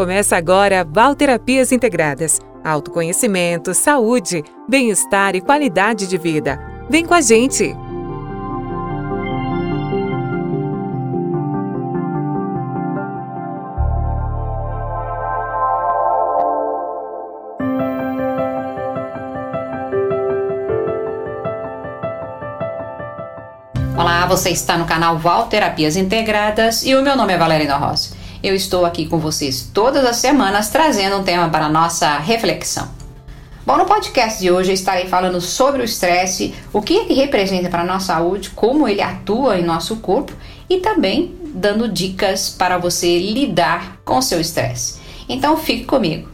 Começa agora Valterapias Integradas. Autoconhecimento, saúde, bem-estar e qualidade de vida. Vem com a gente! Olá, você está no canal Val Terapias Integradas e o meu nome é Valerina Rossi. Eu estou aqui com vocês todas as semanas trazendo um tema para nossa reflexão. Bom, no podcast de hoje eu estarei falando sobre o estresse, o que ele representa para a nossa saúde, como ele atua em nosso corpo e também dando dicas para você lidar com o seu estresse. Então fique comigo.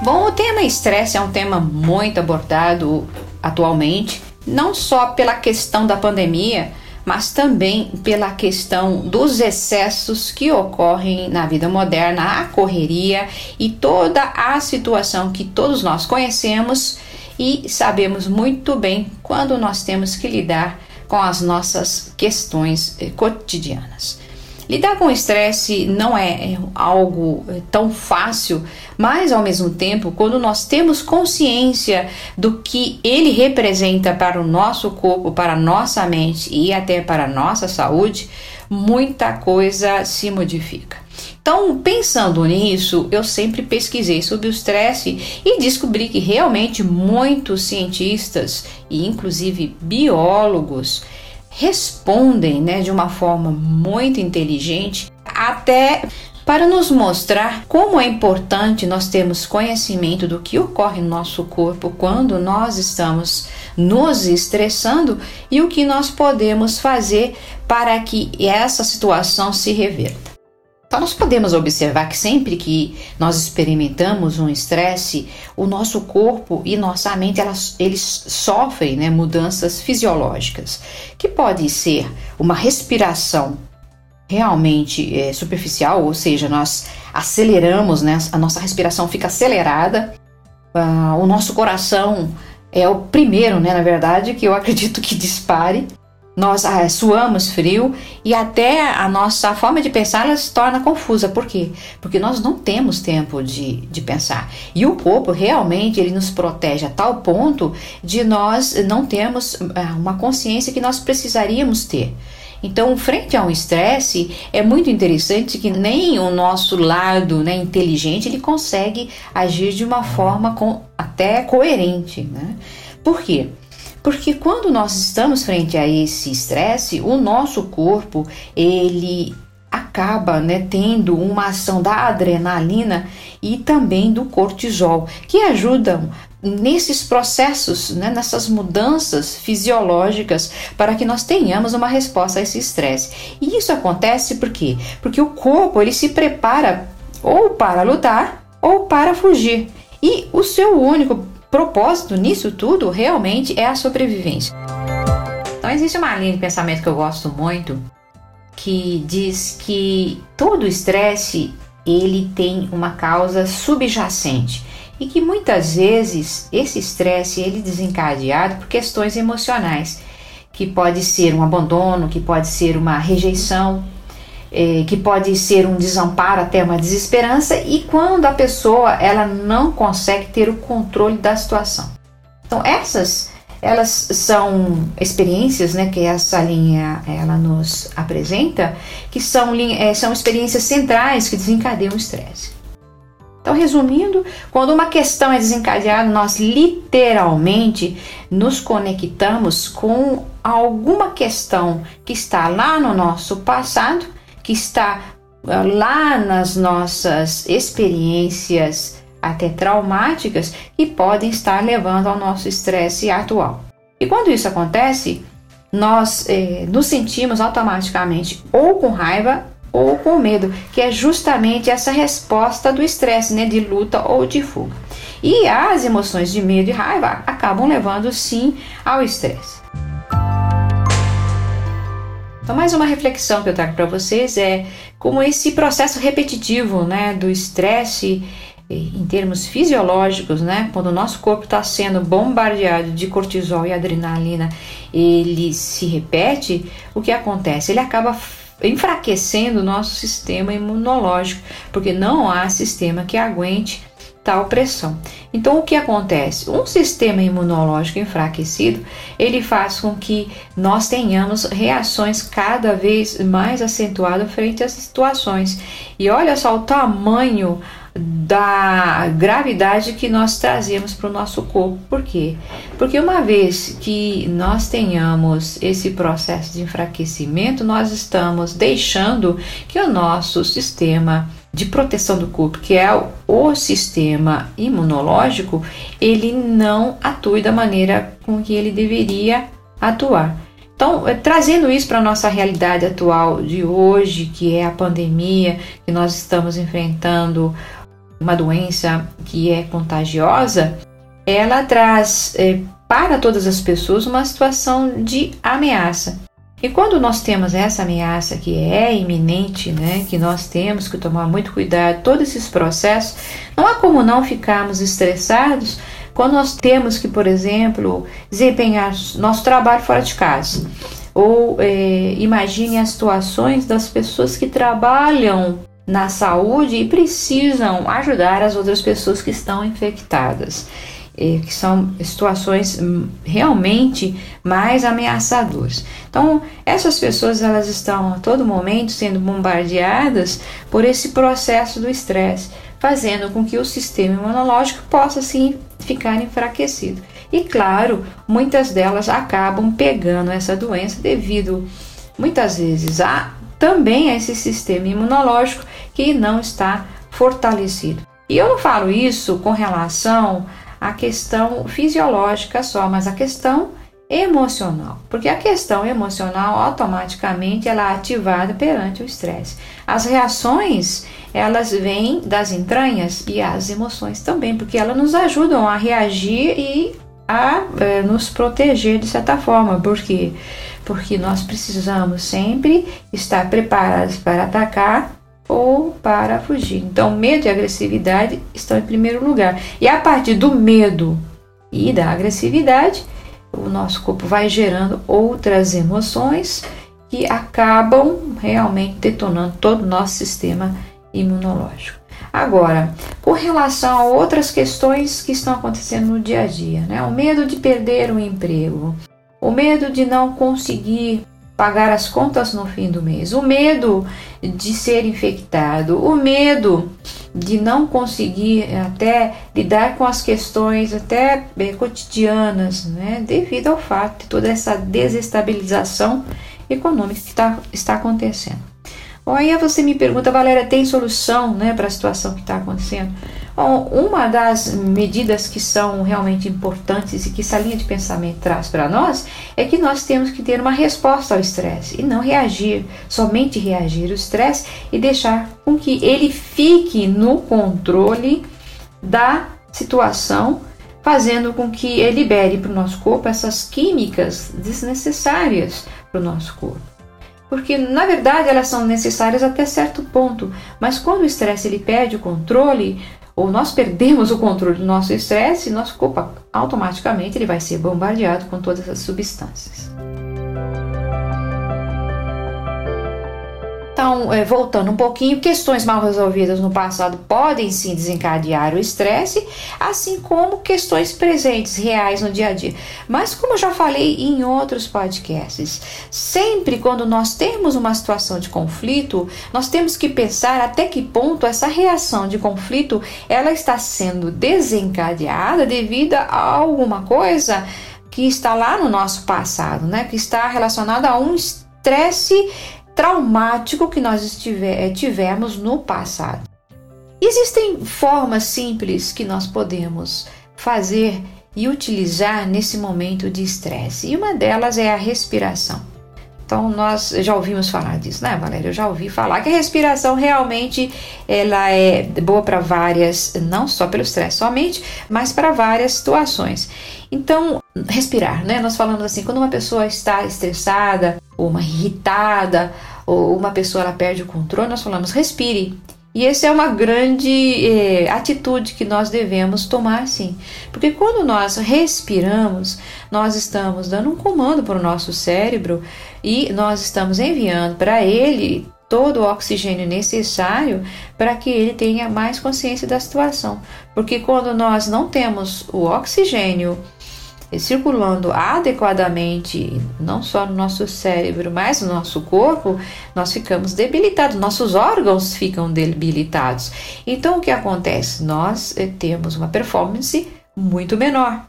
Bom, o tema estresse é um tema muito abordado atualmente não só pela questão da pandemia, mas também pela questão dos excessos que ocorrem na vida moderna, a correria e toda a situação que todos nós conhecemos e sabemos muito bem quando nós temos que lidar com as nossas questões cotidianas. Lidar com o estresse não é algo tão fácil, mas ao mesmo tempo, quando nós temos consciência do que ele representa para o nosso corpo, para a nossa mente e até para a nossa saúde, muita coisa se modifica. Então, pensando nisso, eu sempre pesquisei sobre o estresse e descobri que realmente muitos cientistas e inclusive biólogos respondem né, de uma forma muito inteligente, até para nos mostrar como é importante nós termos conhecimento do que ocorre no nosso corpo quando nós estamos nos estressando e o que nós podemos fazer para que essa situação se reverta. Nós podemos observar que sempre que nós experimentamos um estresse, o nosso corpo e nossa mente elas, eles sofrem né, mudanças fisiológicas, que pode ser uma respiração realmente é, superficial, ou seja, nós aceleramos, né, a nossa respiração fica acelerada, uh, o nosso coração é o primeiro, né, na verdade, que eu acredito que dispare nós ah, suamos frio e até a nossa forma de pensar ela se torna confusa. Por quê? Porque nós não temos tempo de, de pensar. E o corpo realmente ele nos protege a tal ponto de nós não termos ah, uma consciência que nós precisaríamos ter. Então, frente a um estresse, é muito interessante que nem o nosso lado né, inteligente ele consegue agir de uma forma com, até coerente. Né? Por quê? Porque quando nós estamos frente a esse estresse, o nosso corpo ele acaba né, tendo uma ação da adrenalina e também do cortisol, que ajudam nesses processos, né, nessas mudanças fisiológicas, para que nós tenhamos uma resposta a esse estresse. E isso acontece por quê? Porque o corpo ele se prepara ou para lutar ou para fugir. E o seu único propósito nisso tudo realmente é a sobrevivência. Então existe uma linha de pensamento que eu gosto muito que diz que todo estresse ele tem uma causa subjacente e que muitas vezes esse estresse ele é desencadeado por questões emocionais, que pode ser um abandono, que pode ser uma rejeição, é, que pode ser um desamparo até uma desesperança e quando a pessoa ela não consegue ter o controle da situação. Então essas elas são experiências, né, que essa linha ela nos apresenta, que são, é, são experiências centrais que desencadeiam o estresse. Então, resumindo, quando uma questão é desencadeada, nós literalmente nos conectamos com alguma questão que está lá no nosso passado que está ah, lá nas nossas experiências até traumáticas e podem estar levando ao nosso estresse atual. E quando isso acontece, nós eh, nos sentimos automaticamente ou com raiva ou com medo, que é justamente essa resposta do estresse, né, de luta ou de fuga. E as emoções de medo e raiva acabam levando sim ao estresse. Então, mais uma reflexão que eu trago para vocês é como esse processo repetitivo né, do estresse eh, em termos fisiológicos, né, quando o nosso corpo está sendo bombardeado de cortisol e adrenalina, ele se repete, o que acontece? Ele acaba enfraquecendo o nosso sistema imunológico, porque não há sistema que aguente tal pressão. Então, o que acontece? Um sistema imunológico enfraquecido, ele faz com que nós tenhamos reações cada vez mais acentuadas frente às situações. E olha só o tamanho da gravidade que nós trazemos para o nosso corpo. Por quê? Porque uma vez que nós tenhamos esse processo de enfraquecimento, nós estamos deixando que o nosso sistema de proteção do corpo, que é o sistema imunológico, ele não atue da maneira com que ele deveria atuar. Então, é, trazendo isso para a nossa realidade atual de hoje, que é a pandemia, que nós estamos enfrentando uma doença que é contagiosa, ela traz é, para todas as pessoas uma situação de ameaça. E quando nós temos essa ameaça que é iminente, né, que nós temos que tomar muito cuidado, todos esses processos, não há como não ficarmos estressados quando nós temos que, por exemplo, desempenhar nosso trabalho fora de casa. Ou é, imagine as situações das pessoas que trabalham na saúde e precisam ajudar as outras pessoas que estão infectadas que são situações hum, realmente mais ameaçadoras. Então, essas pessoas elas estão a todo momento sendo bombardeadas por esse processo do estresse, fazendo com que o sistema imunológico possa sim ficar enfraquecido. E claro, muitas delas acabam pegando essa doença devido muitas vezes a também a esse sistema imunológico que não está fortalecido. E eu não falo isso com relação a questão fisiológica só, mas a questão emocional, porque a questão emocional automaticamente ela é ativada perante o estresse. As reações elas vêm das entranhas e as emoções também, porque elas nos ajudam a reagir e a é, nos proteger de certa forma, porque porque nós precisamos sempre estar preparados para atacar ou para fugir. Então, medo e agressividade estão em primeiro lugar. E a partir do medo e da agressividade, o nosso corpo vai gerando outras emoções que acabam realmente detonando todo o nosso sistema imunológico. Agora, com relação a outras questões que estão acontecendo no dia a dia, né? O medo de perder o emprego, o medo de não conseguir pagar as contas no fim do mês, o medo de ser infectado, o medo de não conseguir até lidar com as questões até eh, cotidianas, né, devido ao fato de toda essa desestabilização econômica que tá, está acontecendo. Bom, aí você me pergunta, Valéria, tem solução né, para a situação que está acontecendo? Bom, uma das medidas que são realmente importantes e que essa linha de pensamento traz para nós é que nós temos que ter uma resposta ao estresse e não reagir, somente reagir ao estresse e deixar com que ele fique no controle da situação, fazendo com que ele libere para o nosso corpo essas químicas desnecessárias para o nosso corpo porque na verdade elas são necessárias até certo ponto, mas quando o estresse ele perde o controle, ou nós perdemos o controle do nosso estresse, nosso corpo automaticamente ele vai ser bombardeado com todas as substâncias. Então, é, voltando um pouquinho, questões mal resolvidas no passado podem sim desencadear o estresse, assim como questões presentes, reais no dia a dia. Mas, como eu já falei em outros podcasts, sempre quando nós temos uma situação de conflito, nós temos que pensar até que ponto essa reação de conflito ela está sendo desencadeada devido a alguma coisa que está lá no nosso passado, né? Que está relacionada a um estresse traumático que nós eh, tivemos no passado. Existem formas simples que nós podemos fazer e utilizar nesse momento de estresse, e uma delas é a respiração. Então nós já ouvimos falar disso, né, Valéria? Eu já ouvi falar que a respiração realmente ela é boa para várias, não só pelo estresse somente, mas para várias situações. Então, respirar, né? Nós falamos assim, quando uma pessoa está estressada, ou uma irritada, ou uma pessoa ela perde o controle, nós falamos respire. E essa é uma grande eh, atitude que nós devemos tomar, sim. Porque quando nós respiramos, nós estamos dando um comando para o nosso cérebro e nós estamos enviando para ele todo o oxigênio necessário para que ele tenha mais consciência da situação. Porque quando nós não temos o oxigênio circulando adequadamente, não só no nosso cérebro, mas no nosso corpo, nós ficamos debilitados, nossos órgãos ficam debilitados. Então, o que acontece? Nós eh, temos uma performance muito menor.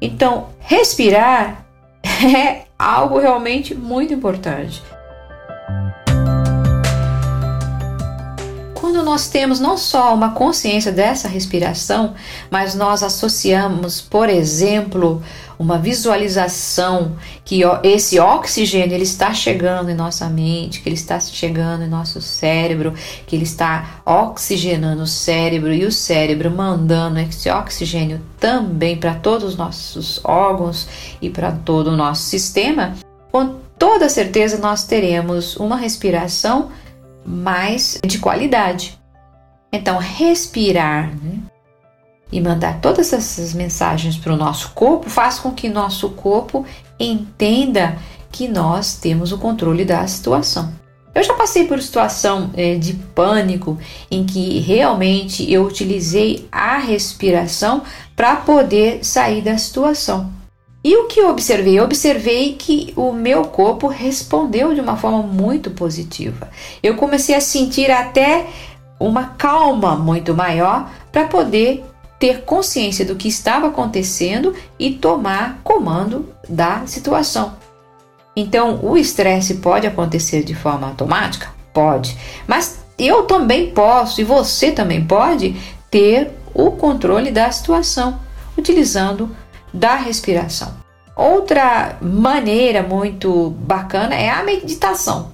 Então, respirar é algo realmente muito importante. Quando nós temos não só uma consciência dessa respiração, mas nós associamos, por exemplo, uma visualização que esse oxigênio ele está chegando em nossa mente, que ele está chegando em nosso cérebro, que ele está oxigenando o cérebro e o cérebro mandando esse oxigênio também para todos os nossos órgãos e para todo o nosso sistema, com toda certeza nós teremos uma respiração mais de qualidade. Então, respirar né? e mandar todas essas mensagens para o nosso corpo faz com que nosso corpo entenda que nós temos o controle da situação. Eu já passei por situação é, de pânico em que realmente eu utilizei a respiração para poder sair da situação. E o que eu observei? Eu observei que o meu corpo respondeu de uma forma muito positiva. Eu comecei a sentir até uma calma muito maior para poder ter consciência do que estava acontecendo e tomar comando da situação. Então, o estresse pode acontecer de forma automática? Pode. Mas eu também posso e você também pode ter o controle da situação utilizando da respiração. Outra maneira muito bacana é a meditação.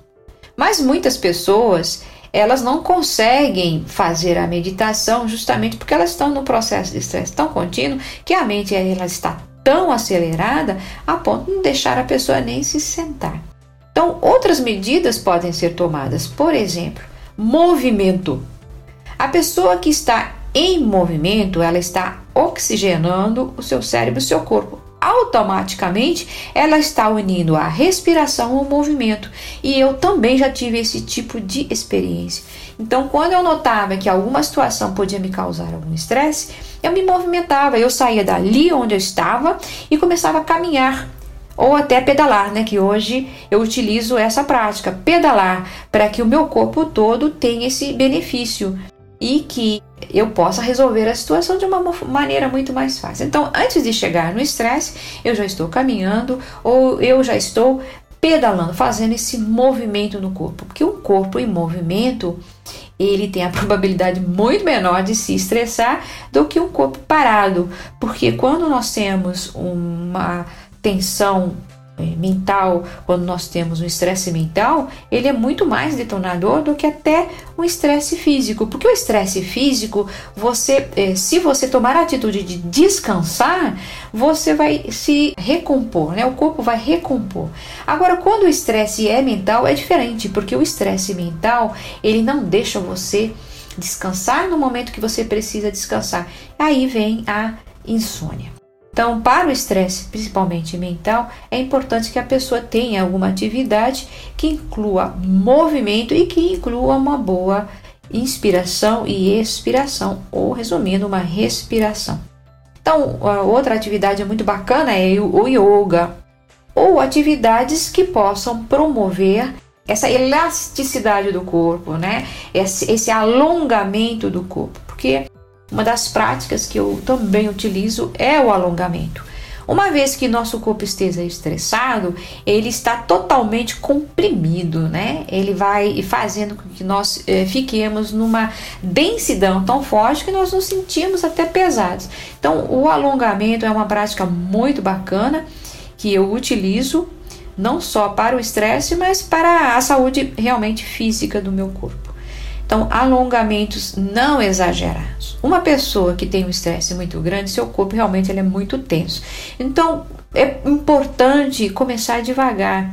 Mas muitas pessoas, elas não conseguem fazer a meditação justamente porque elas estão no processo de estresse tão contínuo que a mente ela está tão acelerada a ponto de não deixar a pessoa nem se sentar. Então, outras medidas podem ser tomadas, por exemplo, movimento. A pessoa que está em movimento, ela está oxigenando o seu cérebro, o seu corpo. Automaticamente, ela está unindo a respiração ao movimento. E eu também já tive esse tipo de experiência. Então, quando eu notava que alguma situação podia me causar algum estresse, eu me movimentava, eu saía dali onde eu estava e começava a caminhar ou até pedalar, né? Que hoje eu utilizo essa prática, pedalar, para que o meu corpo todo tenha esse benefício e que eu possa resolver a situação de uma maneira muito mais fácil. Então, antes de chegar no estresse, eu já estou caminhando ou eu já estou pedalando, fazendo esse movimento no corpo, porque um corpo em movimento ele tem a probabilidade muito menor de se estressar do que um corpo parado, porque quando nós temos uma tensão mental, quando nós temos um estresse mental, ele é muito mais detonador do que até um estresse físico. Porque o estresse físico, você, é, se você tomar a atitude de descansar, você vai se recompor, né? O corpo vai recompor. Agora, quando o estresse é mental, é diferente, porque o estresse mental, ele não deixa você descansar no momento que você precisa descansar. Aí vem a insônia. Então, para o estresse, principalmente mental, é importante que a pessoa tenha alguma atividade que inclua movimento e que inclua uma boa inspiração e expiração, ou resumindo, uma respiração. Então, outra atividade muito bacana é o yoga, ou atividades que possam promover essa elasticidade do corpo, né? Esse, esse alongamento do corpo, porque uma das práticas que eu também utilizo é o alongamento. Uma vez que nosso corpo esteja estressado, ele está totalmente comprimido, né? Ele vai fazendo com que nós eh, fiquemos numa densidão tão forte que nós nos sentimos até pesados. Então, o alongamento é uma prática muito bacana que eu utilizo não só para o estresse, mas para a saúde realmente física do meu corpo. Então, alongamentos não exagerados. Uma pessoa que tem um estresse muito grande, seu corpo realmente ele é muito tenso. Então, é importante começar devagar.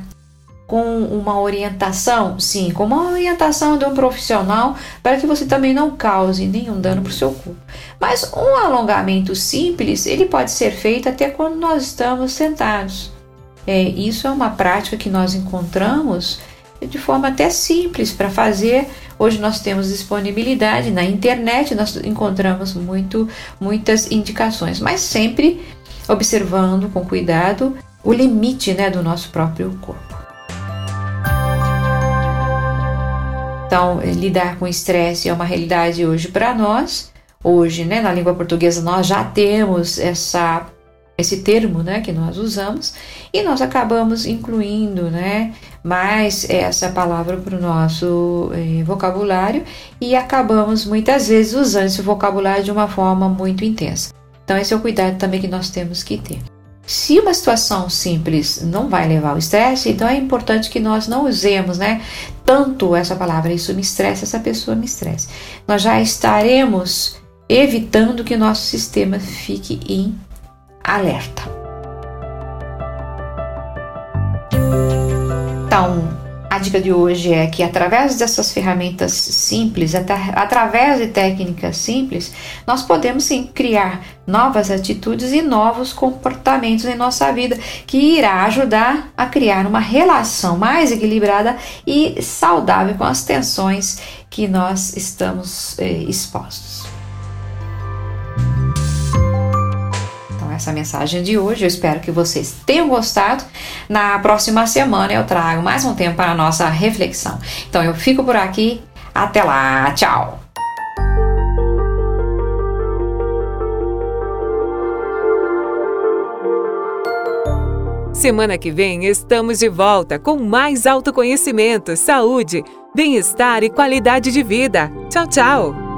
com uma orientação? Sim, com uma orientação de um profissional para que você também não cause nenhum dano para o seu corpo. Mas um alongamento simples, ele pode ser feito até quando nós estamos sentados. É, isso é uma prática que nós encontramos de forma até simples para fazer. Hoje nós temos disponibilidade na internet, nós encontramos muito, muitas indicações, mas sempre observando com cuidado o limite né, do nosso próprio corpo. Então, lidar com estresse é uma realidade hoje para nós. Hoje, né, na língua portuguesa, nós já temos essa, esse termo né, que nós usamos e nós acabamos incluindo né, mais essa palavra para o nosso eh, vocabulário e acabamos muitas vezes usando esse vocabulário de uma forma muito intensa. Então, esse é o cuidado também que nós temos que ter. Se uma situação simples não vai levar ao estresse, então é importante que nós não usemos, né, tanto essa palavra, isso me estressa, essa pessoa me estressa. Nós já estaremos evitando que nosso sistema fique em alerta. Então, a dica de hoje é que através dessas ferramentas simples, através de técnicas simples, nós podemos sim criar novas atitudes e novos comportamentos em nossa vida, que irá ajudar a criar uma relação mais equilibrada e saudável com as tensões que nós estamos eh, expostos. Essa mensagem de hoje. Eu espero que vocês tenham gostado. Na próxima semana eu trago mais um tempo para a nossa reflexão. Então eu fico por aqui. Até lá. Tchau. Semana que vem estamos de volta com mais autoconhecimento, saúde, bem-estar e qualidade de vida. Tchau, tchau!